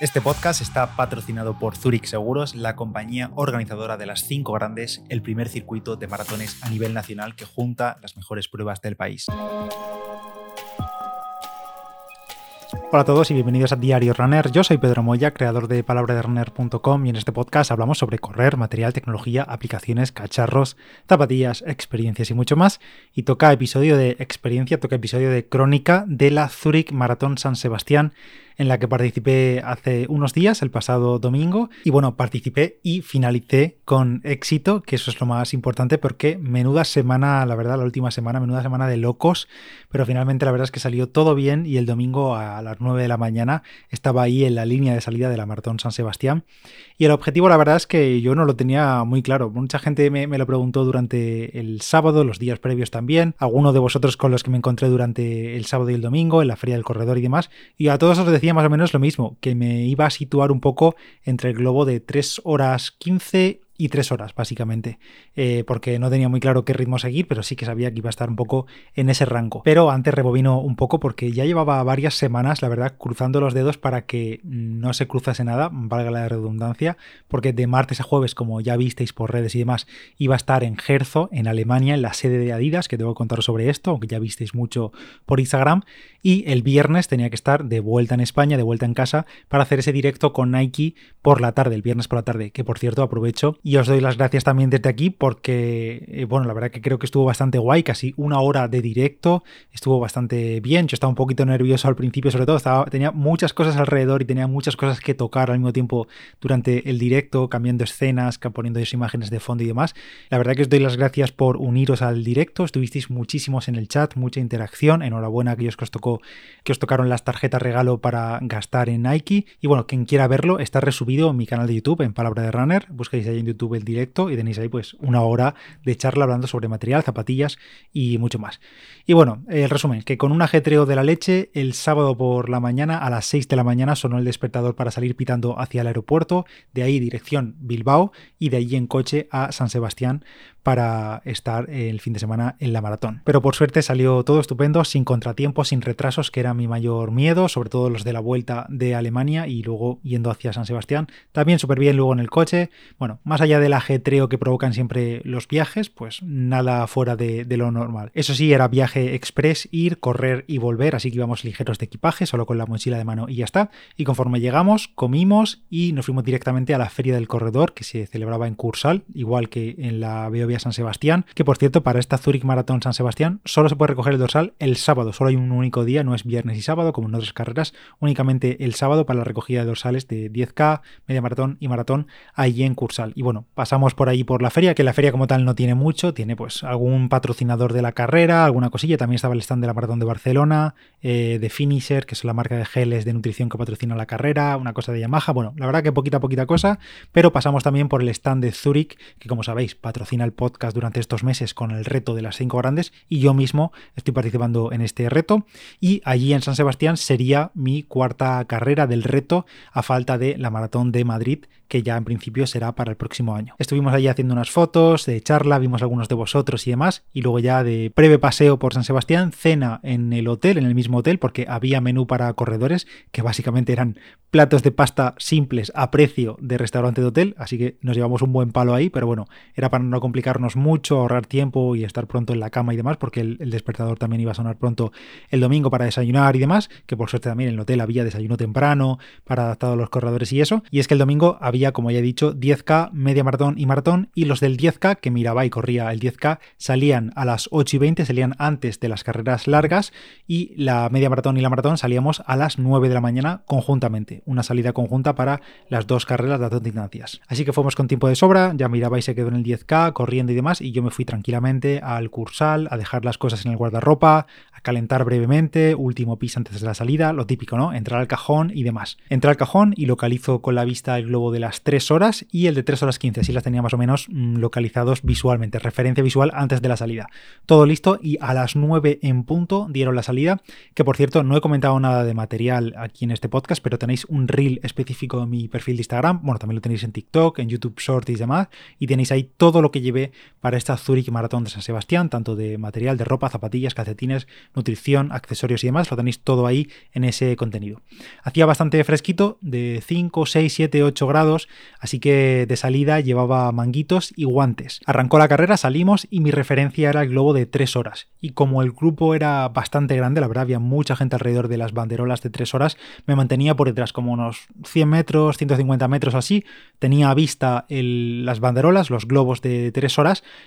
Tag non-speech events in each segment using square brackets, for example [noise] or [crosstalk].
Este podcast está patrocinado por Zurich Seguros, la compañía organizadora de las cinco grandes, el primer circuito de maratones a nivel nacional que junta las mejores pruebas del país. Hola a todos y bienvenidos a Diario Runner. Yo soy Pedro Moya, creador de palabraderunner.com y en este podcast hablamos sobre correr, material, tecnología, aplicaciones, cacharros, zapatillas, experiencias y mucho más. Y toca episodio de experiencia, toca episodio de crónica de la Zurich Maratón San Sebastián en la que participé hace unos días, el pasado domingo. Y bueno, participé y finalicé con éxito, que eso es lo más importante porque menuda semana, la verdad, la última semana, menuda semana de locos, pero finalmente la verdad es que salió todo bien y el domingo a las 9 de la mañana estaba ahí en la línea de salida de la Maratón San Sebastián. Y el objetivo, la verdad es que yo no lo tenía muy claro. Mucha gente me, me lo preguntó durante el sábado, los días previos también. Algunos de vosotros con los que me encontré durante el sábado y el domingo, en la Feria del Corredor y demás. Y a todos os decía más o menos lo mismo, que me iba a situar un poco entre el globo de 3 horas 15 y tres horas, básicamente, eh, porque no tenía muy claro qué ritmo seguir, pero sí que sabía que iba a estar un poco en ese rango. Pero antes rebobino un poco porque ya llevaba varias semanas, la verdad, cruzando los dedos para que no se cruzase nada, valga la redundancia, porque de martes a jueves, como ya visteis por redes y demás, iba a estar en Gerzo, en Alemania, en la sede de Adidas, que tengo que contar sobre esto, aunque ya visteis mucho por Instagram, y el viernes tenía que estar de vuelta en España, de vuelta en casa, para hacer ese directo con Nike por la tarde, el viernes por la tarde, que por cierto aprovecho os doy las gracias también desde aquí porque, eh, bueno, la verdad que creo que estuvo bastante guay, casi una hora de directo, estuvo bastante bien, yo estaba un poquito nervioso al principio, sobre todo tenía muchas cosas alrededor y tenía muchas cosas que tocar al mismo tiempo durante el directo, cambiando escenas, poniendo imágenes de fondo y demás. La verdad que os doy las gracias por uniros al directo, estuvisteis muchísimos en el chat, mucha interacción, enhorabuena a aquellos que os tocó, que os tocaron las tarjetas regalo para gastar en Nike y bueno, quien quiera verlo está resubido en mi canal de YouTube en Palabra de Runner, buscáis ahí en YouTube el directo y tenéis ahí pues una hora de charla hablando sobre material, zapatillas y mucho más. Y bueno, el resumen, que con un ajetreo de la leche, el sábado por la mañana a las 6 de la mañana sonó el despertador para salir pitando hacia el aeropuerto, de ahí dirección Bilbao y de allí en coche a San Sebastián para estar el fin de semana en la maratón. Pero por suerte salió todo estupendo, sin contratiempos, sin retrasos, que era mi mayor miedo, sobre todo los de la vuelta de Alemania y luego yendo hacia San Sebastián. También súper bien luego en el coche. Bueno, más allá del ajetreo que provocan siempre los viajes, pues nada fuera de, lo normal. Eso sí, era viaje express, ir, correr y volver, así que íbamos ligeros de equipaje, solo con la mochila de mano y ya está. Y conforme llegamos, comimos y nos fuimos directamente a la Feria del Corredor, que se celebraba en Cursal, igual que en la BOB San Sebastián, que por cierto, para esta Zurich Maratón San Sebastián solo se puede recoger el dorsal el sábado, solo hay un único día, no es viernes y sábado como en otras carreras, únicamente el sábado para la recogida de dorsales de 10K, media maratón y maratón allí en Cursal. Y bueno, pasamos por ahí por la feria, que la feria como tal no tiene mucho, tiene pues algún patrocinador de la carrera, alguna cosilla, también estaba el stand de la maratón de Barcelona, eh, de Finisher, que es la marca de geles de nutrición que patrocina la carrera, una cosa de Yamaha, bueno, la verdad que poquita poquita cosa, pero pasamos también por el stand de Zurich, que como sabéis patrocina el podcast durante estos meses con el reto de las cinco grandes y yo mismo estoy participando en este reto y allí en San Sebastián sería mi cuarta carrera del reto a falta de la maratón de Madrid que ya en principio será para el próximo año. Estuvimos allí haciendo unas fotos de charla, vimos algunos de vosotros y demás, y luego ya de breve paseo por San Sebastián, cena en el hotel, en el mismo hotel, porque había menú para corredores, que básicamente eran platos de pasta simples a precio de restaurante de hotel, así que nos llevamos un buen palo ahí, pero bueno, era para no mucho, ahorrar tiempo y estar pronto en la cama y demás, porque el, despertador también iba a sonar pronto el domingo para desayunar y demás, que por suerte también en el hotel había desayuno temprano para adaptado a los corredores y eso, y es que el domingo había como ya he dicho, 10K, media maratón y maratón, y los del 10K, que miraba y corría el 10K, salían a las 8 y 20, salían antes de las carreras largas, y la media maratón y la maratón salíamos a las 9 de la mañana conjuntamente, una salida conjunta para las dos carreras de dos distancias. Así que fuimos con tiempo de sobra, ya miraba y se quedó en el 10K, y demás, y yo me fui tranquilamente al cursal, a dejar las cosas en el guardarropa, a calentar brevemente, último pis antes de la salida, lo típico, ¿no? Entrar al cajón y demás. Entrar al cajón y localizo con la vista el globo de las 3 horas y el de 3 horas 15, así las tenía más o menos mm, localizados visualmente, referencia visual antes de la salida. Todo listo y a las 9 en punto dieron la salida, que por cierto no he comentado nada de material aquí en este podcast, pero tenéis un reel específico en mi perfil de Instagram, bueno, también lo tenéis en TikTok, en YouTube Short y demás, y tenéis ahí todo lo que llevé para esta Zurich Maratón de San Sebastián, tanto de material de ropa, zapatillas, calcetines, nutrición, accesorios y demás, lo tenéis todo ahí en ese contenido. Hacía bastante fresquito, de 5, 6, 7, 8 grados, así que de salida llevaba manguitos y guantes. Arrancó la carrera, salimos y mi referencia era el globo de 3 horas. Y como el grupo era bastante grande, la verdad había mucha gente alrededor de las banderolas de 3 horas, me mantenía por detrás como unos 100 metros, 150 metros así, tenía a vista las banderolas, los globos de 3 horas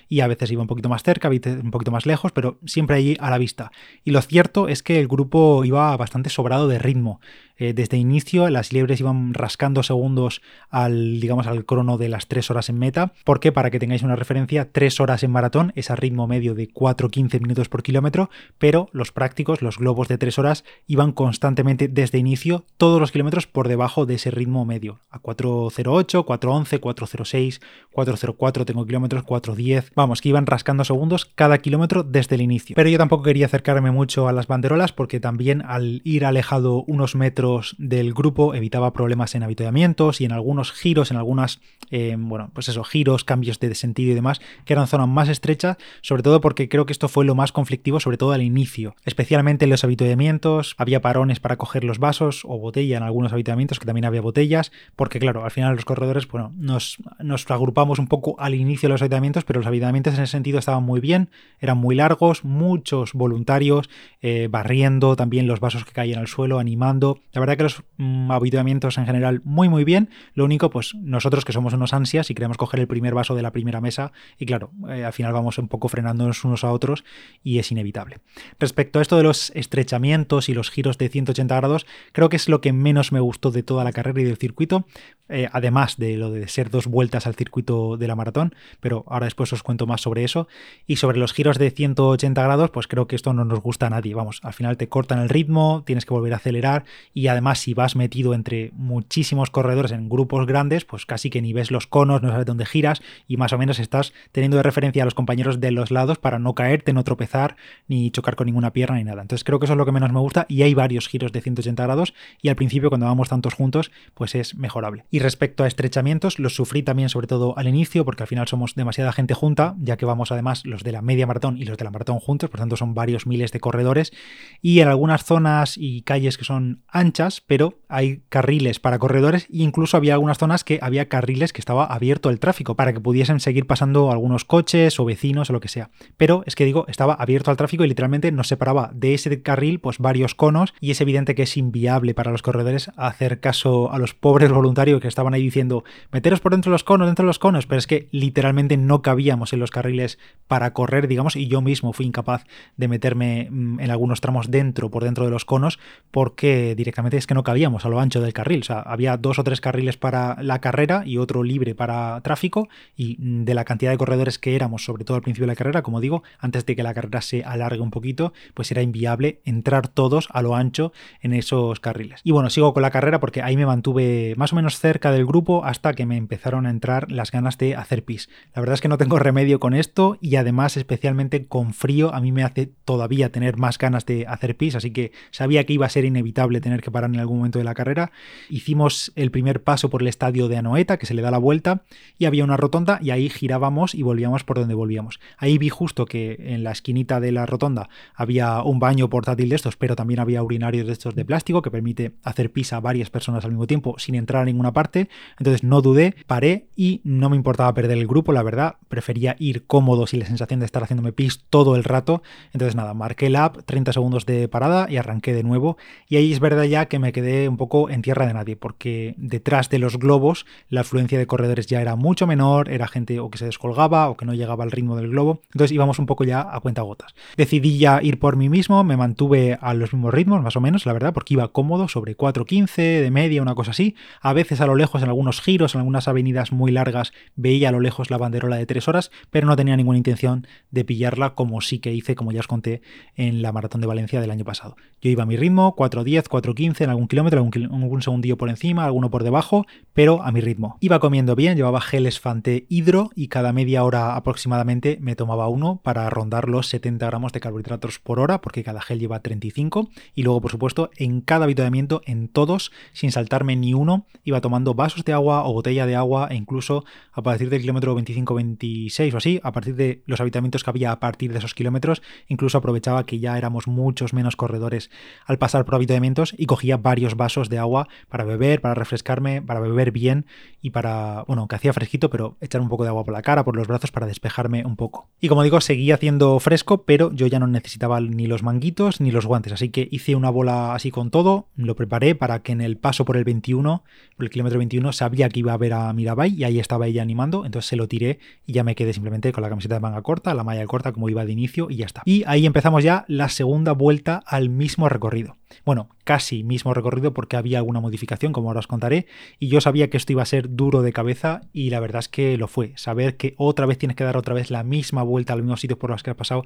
y a veces iba un poquito más cerca, un poquito más lejos, pero siempre allí a la vista. Y lo cierto es que el grupo iba bastante sobrado de ritmo. Eh, desde inicio las liebres iban rascando segundos al, digamos, al crono de las 3 horas en meta, porque para que tengáis una referencia, 3 horas en maratón es a ritmo medio de 4-15 minutos por kilómetro, pero los prácticos, los globos de 3 horas, iban constantemente desde inicio todos los kilómetros por debajo de ese ritmo medio, a 4.08, 4.11, 4.06, 4.04 tengo kilómetros, 4.10, vamos, que iban rascando segundos cada kilómetro desde el inicio. Pero yo tampoco quería acercarme mucho a las banderolas porque también al ir alejado unos metros del grupo evitaba problemas en habituamientos y en algunos giros, en algunas, eh, bueno, pues eso, giros, cambios de sentido y demás, que eran zonas más estrechas, sobre todo porque creo que esto fue lo más conflictivo, sobre todo al inicio, especialmente en los habituamientos, había parones para coger los vasos o botella en algunos habituamientos, que también había botellas, porque claro, al final los corredores, bueno, nos, nos agrupamos un poco al inicio de los habituamientos, pero los habituamientos en ese sentido estaban muy bien, eran muy largos, muchos voluntarios, eh, barriendo también los vasos que caían al suelo, animando, la verdad que los mm, habituamientos en general muy muy bien. Lo único, pues nosotros que somos unos ansias y queremos coger el primer vaso de la primera mesa y claro, eh, al final vamos un poco frenándonos unos a otros y es inevitable. Respecto a esto de los estrechamientos y los giros de 180 grados, creo que es lo que menos me gustó de toda la carrera y del circuito, eh, además de lo de ser dos vueltas al circuito de la maratón, pero ahora después os cuento más sobre eso. Y sobre los giros de 180 grados, pues creo que esto no nos gusta a nadie. Vamos, al final te cortan el ritmo, tienes que volver a acelerar y y además si vas metido entre muchísimos corredores en grupos grandes, pues casi que ni ves los conos, no sabes dónde giras y más o menos estás teniendo de referencia a los compañeros de los lados para no caerte, no tropezar, ni chocar con ninguna pierna ni nada. Entonces creo que eso es lo que menos me gusta y hay varios giros de 180 grados y al principio cuando vamos tantos juntos pues es mejorable. Y respecto a estrechamientos, los sufrí también sobre todo al inicio porque al final somos demasiada gente junta, ya que vamos además los de la media maratón y los de la maratón juntos, por tanto son varios miles de corredores y en algunas zonas y calles que son anchas pero hay carriles para corredores e incluso había algunas zonas que había carriles que estaba abierto el tráfico para que pudiesen seguir pasando algunos coches o vecinos o lo que sea. Pero es que digo, estaba abierto al tráfico y literalmente nos separaba de ese carril pues varios conos y es evidente que es inviable para los corredores hacer caso a los pobres voluntarios que estaban ahí diciendo meteros por dentro de los conos, dentro de los conos, pero es que literalmente no cabíamos en los carriles para correr, digamos, y yo mismo fui incapaz de meterme mm, en algunos tramos dentro, por dentro de los conos, porque directamente es que no cabíamos a lo ancho del carril. O sea, había dos o tres carriles para la carrera y otro libre para tráfico. Y de la cantidad de corredores que éramos, sobre todo al principio de la carrera, como digo, antes de que la carrera se alargue un poquito, pues era inviable entrar todos a lo ancho en esos carriles. Y bueno, sigo con la carrera porque ahí me mantuve más o menos cerca del grupo hasta que me empezaron a entrar las ganas de hacer pis. La verdad es que no tengo [laughs] remedio con esto y además especialmente con frío a mí me hace todavía tener más ganas de hacer pis, así que sabía que iba a ser inevitable tener que parar en algún momento de la carrera. Hicimos el primer paso por el estadio de Anoeta, que se le da la vuelta, y había una rotonda y ahí girábamos y volvíamos por donde volvíamos. Ahí vi justo que en la esquinita de la rotonda había un baño portátil de estos, pero también había urinarios de estos de plástico que permite hacer pis a varias personas al mismo tiempo sin entrar a ninguna parte. Entonces no dudé, paré y no me importaba perder el grupo, la verdad. Prefería ir cómodo sin la sensación de estar haciéndome pis todo el rato. Entonces nada, marqué el app, 30 segundos de parada y arranqué de nuevo. Y ahí es verdad ya que me quedé un poco en tierra de nadie, porque detrás de los globos la afluencia de corredores ya era mucho menor, era gente o que se descolgaba o que no llegaba al ritmo del globo, entonces íbamos un poco ya a cuenta gotas. Decidí ya ir por mí mismo, me mantuve a los mismos ritmos, más o menos, la verdad, porque iba cómodo, sobre 4.15 de media, una cosa así. A veces a lo lejos, en algunos giros, en algunas avenidas muy largas, veía a lo lejos la banderola de 3 horas, pero no tenía ninguna intención de pillarla como sí que hice, como ya os conté, en la maratón de Valencia del año pasado. Yo iba a mi ritmo, 4.10, 4.15, en algún kilómetro, algún, algún segundillo por encima, alguno por debajo, pero a mi ritmo. Iba comiendo bien, llevaba geles Fante Hidro y cada media hora aproximadamente me tomaba uno para rondar los 70 gramos de carbohidratos por hora, porque cada gel lleva 35. Y luego, por supuesto, en cada avituallamiento, en todos, sin saltarme ni uno, iba tomando vasos de agua o botella de agua e incluso a partir del kilómetro 25 26 o así, a partir de los habitamientos que había a partir de esos kilómetros, incluso aprovechaba que ya éramos muchos menos corredores al pasar por habitamientos y cogía varios vasos de agua para beber, para refrescarme, para beber bien y para, bueno, que hacía fresquito, pero echar un poco de agua por la cara, por los brazos para despejarme un poco. Y como digo, seguía haciendo fresco, pero yo ya no necesitaba ni los manguitos ni los guantes, así que hice una bola así con todo, lo preparé para que en el paso por el 21, por el kilómetro 21, sabía que iba a ver a Mirabai y ahí estaba ella animando, entonces se lo tiré y ya me quedé simplemente con la camiseta de manga corta, la malla corta como iba de inicio y ya está. Y ahí empezamos ya la segunda vuelta al mismo recorrido. Bueno, casi mismo recorrido porque había alguna modificación, como ahora os contaré, y yo sabía que esto iba a ser duro de cabeza y la verdad es que lo fue. Saber que otra vez tienes que dar otra vez la misma vuelta al mismo sitio por los que has pasado,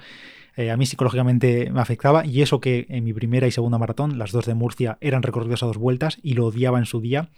eh, a mí psicológicamente me afectaba y eso que en mi primera y segunda maratón, las dos de Murcia, eran recorridos a dos vueltas y lo odiaba en su día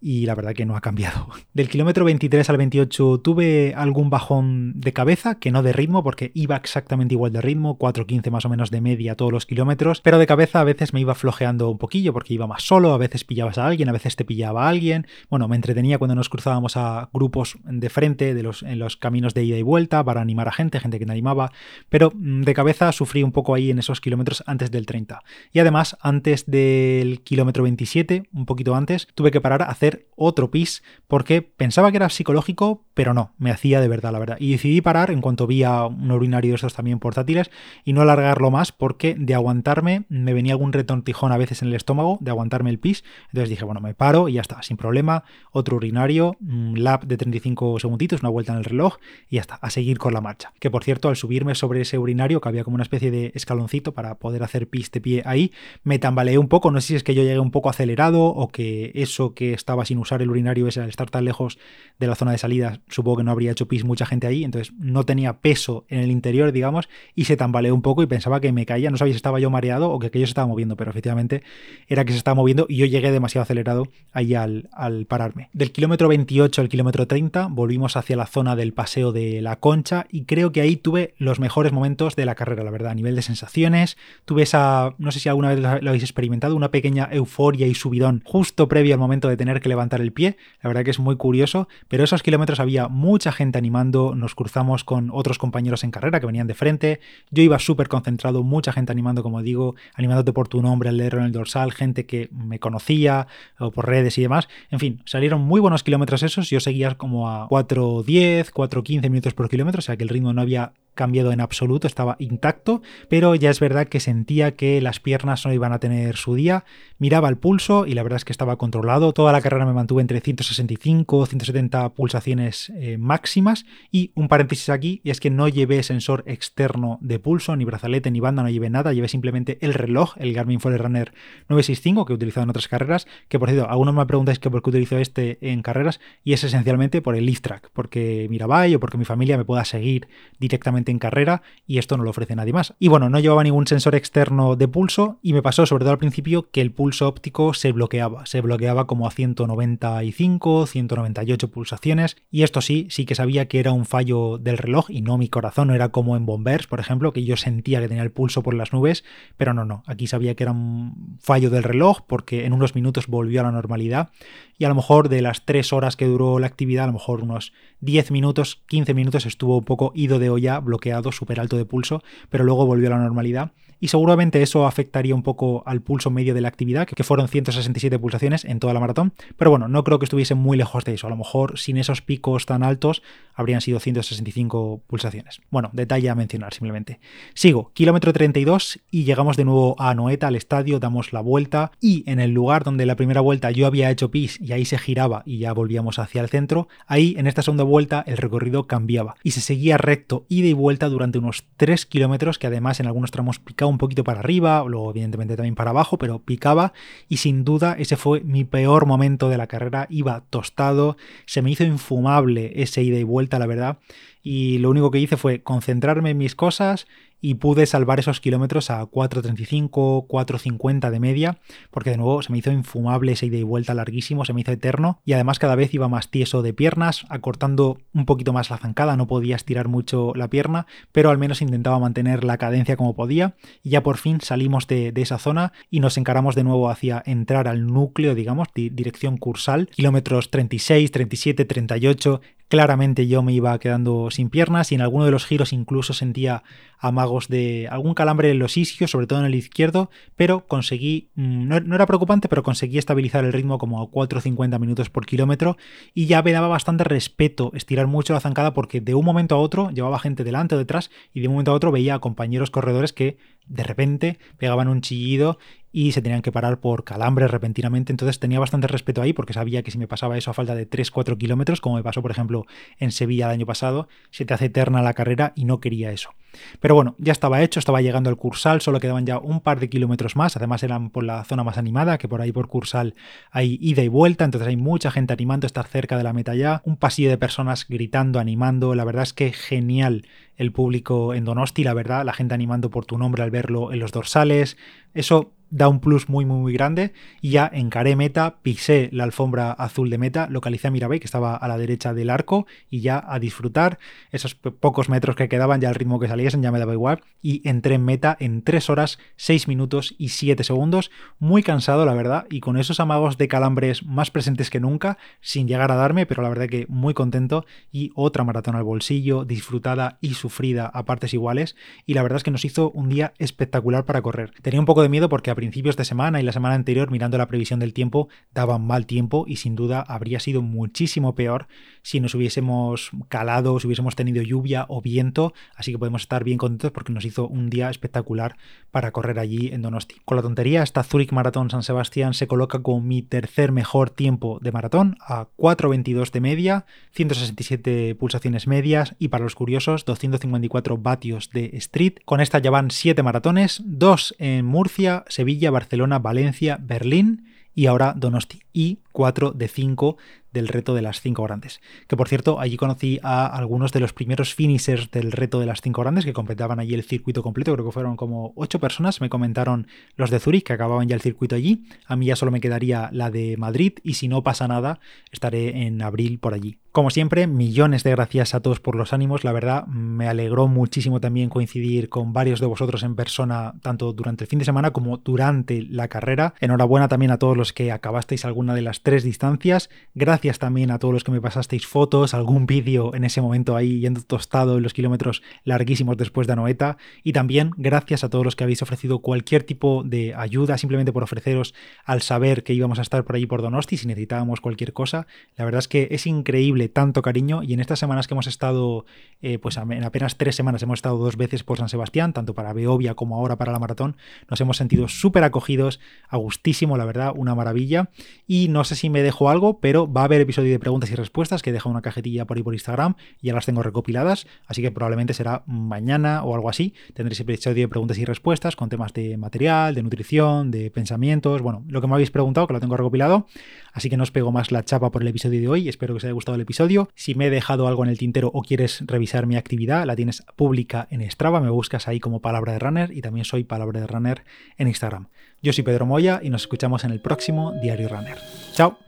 y la verdad que no ha cambiado. [laughs] Del kilómetro 23 al 28 tuve algún bajón de cabeza, que no de ritmo, porque iba exactamente igual de ritmo, 4.15 más o menos de media todos los kilómetros, pero de cabeza a veces me iba flojeando un poquillo porque iba más solo, a veces pillabas a alguien, a veces te pillaba a alguien, bueno, me entretenía cuando nos cruzábamos a grupos de frente de los, en los caminos de ida y vuelta para animar a gente, gente que me animaba, pero mm, de cabeza sufrí un poco ahí en esos kilómetros antes del 30. Y además, antes del kilómetro 27, un poquito antes, tuve que parar a hacer otro pis porque pensaba que era psicológico, pero no, me hacía de verdad, la verdad. Y decidí parar en cuanto vi a un urinario de estos también portátiles y no alargarlo más porque de aguantarme me venía algún retortijón a veces en el estómago, de aguantarme el pis. Entonces dije, bueno, me paro y ya está, sin problema. Otro urinario, un lap de 35 segunditos, una vuelta en el reloj y ya está, a seguir con la marcha. Que por cierto, al subirme sobre ese urinario, que había como una especie de escaloncito para poder hacer pis de pie ahí, me tambaleé un poco. No sé si es que yo llegué un poco acelerado o que eso que estaba sin usar el urinario ese al estar tan lejos de la zona de salida, supongo que no habría hecho pis mucha gente ahí, entonces no tenía peso en el interior, digamos, y se tambaleó un poco y pensaba que me caía, no sabía si estaba yo mareado o que aquello se estaba moviendo, pero efectivamente era que se estaba moviendo y yo llegué demasiado acelerado ahí al, al pararme. Del kilómetro 28 al kilómetro 30 volvimos hacia la zona del paseo de la Concha y creo que ahí tuve los mejores momentos de la carrera, la verdad, a nivel de sensaciones, tuve esa, no sé si alguna vez lo habéis experimentado, una pequeña euforia y subidón justo previo al momento de tener que levantar el pie. La verdad que es muy curioso, pero esos kilómetros había mucha gente animando, nos cruzamos con otros compañeros en carrera que venían de frente, yo iba súper concentrado, mucha gente animando, como digo, animándote por tu nombre al leerlo en el dorsal, gente que me conocía o por redes y demás. En fin, salieron muy buenos kilómetros esos, yo seguía como a 4.10, 4.15 minutos por kilómetro, o sea que el ritmo no había cambiado en absoluto, estaba intacto, pero ya es verdad que sentía que las piernas no iban a tener su día. Miraba el pulso y la verdad es que estaba controlado. Toda la carrera me mantuve entre 165 170 pulsaciones eh, máximas. Y un paréntesis aquí, y es que no llevé sensor externo de pulso, ni brazalete, ni banda, no llevé nada, llevé simplemente el reloj, el Garmin Forerunner 965 que he utilizado en otras carreras, que por cierto, algunos me preguntáis que por qué utilizo este en carreras, y es esencialmente por el lift track, porque Mirabai o porque mi familia me pueda seguir directamente en carrera y esto no lo ofrece nadie más. Y bueno, no llevaba ningún sensor externo de pulso y me pasó sobre todo al principio que el pulso óptico se bloqueaba, se bloqueaba como a 195, 198 pulsaciones y esto sí, sí que sabía que era un fallo del reloj y no mi corazón, no era como en Bombers, por ejemplo, que yo sentía que tenía el pulso por las nubes, pero no, no, aquí sabía que era un fallo del reloj porque en unos minutos volvió a la normalidad y a lo mejor de las 3 horas que duró la actividad, a lo mejor unos 10 minutos, 15 minutos estuvo un poco ido de olla, bloqueado, súper alto de pulso, pero luego volvió a la normalidad. Y seguramente eso afectaría un poco al pulso medio de la actividad, que fueron 167 pulsaciones en toda la maratón, pero bueno, no creo que estuviese muy lejos de eso, a lo mejor sin esos picos tan altos habrían sido 165 pulsaciones. Bueno, detalle a mencionar simplemente. Sigo, kilómetro 32 y llegamos de nuevo a Noeta, al estadio, damos la vuelta y en el lugar donde la primera vuelta yo había hecho pis y ahí se giraba y ya volvíamos hacia el centro, ahí en esta segunda vuelta el recorrido cambiaba y se seguía recto ida y vuelta durante unos 3 kilómetros que además en algunos tramos picaba un poquito para arriba, luego evidentemente también para abajo, pero picaba y sin duda ese fue mi peor momento de la carrera, iba tostado, se me hizo infumable ese ida y vuelta, la verdad, y lo único que hice fue concentrarme en mis cosas y pude salvar esos kilómetros a 4.35, 4.50 de media, porque de nuevo se me hizo infumable ese ida y vuelta larguísimo, se me hizo eterno y además cada vez iba más tieso de piernas, acortando un poquito más la zancada, no podía estirar mucho la pierna, pero al menos intentaba mantener la cadencia como podía y ya por fin salimos de, esa zona y nos encaramos de nuevo hacia entrar al núcleo, digamos, dirección cursal, kilómetros 36, 37, 38, claramente yo me iba quedando sin piernas y en alguno de los giros incluso sentía amagos de algún calambre en los isquios, sobre todo en el izquierdo, pero conseguí, mm, no, era preocupante, pero conseguí estabilizar el ritmo como a 4,50 minutos por kilómetro y ya me daba bastante respeto estirar mucho la zancada porque de un momento a otro llevaba gente delante o detrás y de un momento a otro veía a compañeros corredores que de repente pegaban un chillido y se tenían que parar por calambres repentinamente. Entonces tenía bastante respeto ahí porque sabía que si me pasaba eso a falta de 3-4 kilómetros, como me pasó por ejemplo en Sevilla el año pasado, se te hace eterna la carrera y no quería eso. Pero bueno, ya estaba hecho, estaba llegando al Cursal, solo quedaban ya un par de kilómetros más, además eran por la zona más animada, que por ahí por Cursal hay ida y vuelta, entonces hay mucha gente animando, estar cerca de la meta ya, un pasillo de personas gritando, animando, la verdad es que genial el público en Donosti, la verdad, la gente animando por tu nombre al verlo en los dorsales, eso da un plus muy, muy, muy grande. Y ya encaré meta, pisé la alfombra azul de meta, localicé a que estaba a la derecha del arco, y ya a disfrutar esos pocos metros que quedaban, ya al ritmo que saliesen, ya me daba igual. Y entré en meta en 3 horas, 6 minutos y 7 segundos. Muy cansado, la verdad, y con esos amagos de calambres más presentes que nunca, sin llegar a darme, pero la verdad que muy contento. Y otra maratón al bolsillo, disfrutada y sufrida a partes iguales. Y la verdad es que nos hizo un día espectacular para correr. Tenía un poco de miedo porque principios de semana y la semana anterior, mirando la previsión del tiempo, daban mal tiempo y sin duda habría sido muchísimo peor si nos hubiésemos calado, si hubiésemos tenido lluvia o viento. Así que podemos estar bien contentos porque nos hizo un día espectacular para correr allí en Donosti. Con la tontería, esta Zurich Maratón San Sebastián se coloca con mi tercer mejor tiempo de maratón a 4.22 de media, 167 pulsaciones medias y para los curiosos 254 vatios de street. Con esta ya van 7 maratones, 2 en Murcia, Sevilla, Barcelona, Valencia, Berlín y ahora Donosti. Y 4 de 5 del reto de las 5 grandes. Que por cierto, allí conocí a algunos de los primeros finishers del reto de las 5 grandes que completaban allí el circuito completo. Creo que fueron como 8 personas. Me comentaron los de Zurich que acababan ya el circuito allí. A mí ya solo me quedaría la de Madrid y si no pasa nada, estaré en abril por allí. Como siempre, millones de gracias a todos por los ánimos. La verdad, me alegró muchísimo también coincidir con varios de vosotros en persona, tanto durante el fin de semana como durante la carrera. Enhorabuena también a todos los que acabasteis alguna de las tres distancias. Gracias también a todos los que me pasasteis fotos, algún vídeo en ese momento ahí yendo tostado en los kilómetros larguísimos después de Anoeta. Y también gracias a todos los que habéis ofrecido cualquier tipo de ayuda, simplemente por ofreceros al saber que íbamos a estar por ahí por Donosti si necesitábamos cualquier cosa. La verdad es que es increíble tanto cariño y en estas semanas que hemos estado, eh, pues en apenas tres semanas hemos estado dos veces por San Sebastián, tanto para Beovia como ahora para la maratón, nos hemos sentido súper acogidos, a gustísimo, la verdad, una maravilla. Y no sé si me dejo algo, pero va a haber episodio de preguntas y respuestas que deja una cajetilla por ahí por Instagram, y ya las tengo recopiladas, así que probablemente será mañana o algo así. Tendréis episodio de preguntas y respuestas con temas de material, de nutrición, de pensamientos, bueno, lo que me habéis preguntado, que lo tengo recopilado. Así que no os pego más la chapa por el episodio de hoy. Espero que os haya gustado el episodio. Si me he dejado algo en el tintero o quieres revisar mi actividad, la tienes pública en Strava. Me buscas ahí como Palabra de Runner y también soy Palabra de Runner en Instagram. Yo soy Pedro Moya y nos escuchamos en el próximo Diario Runner. Chao.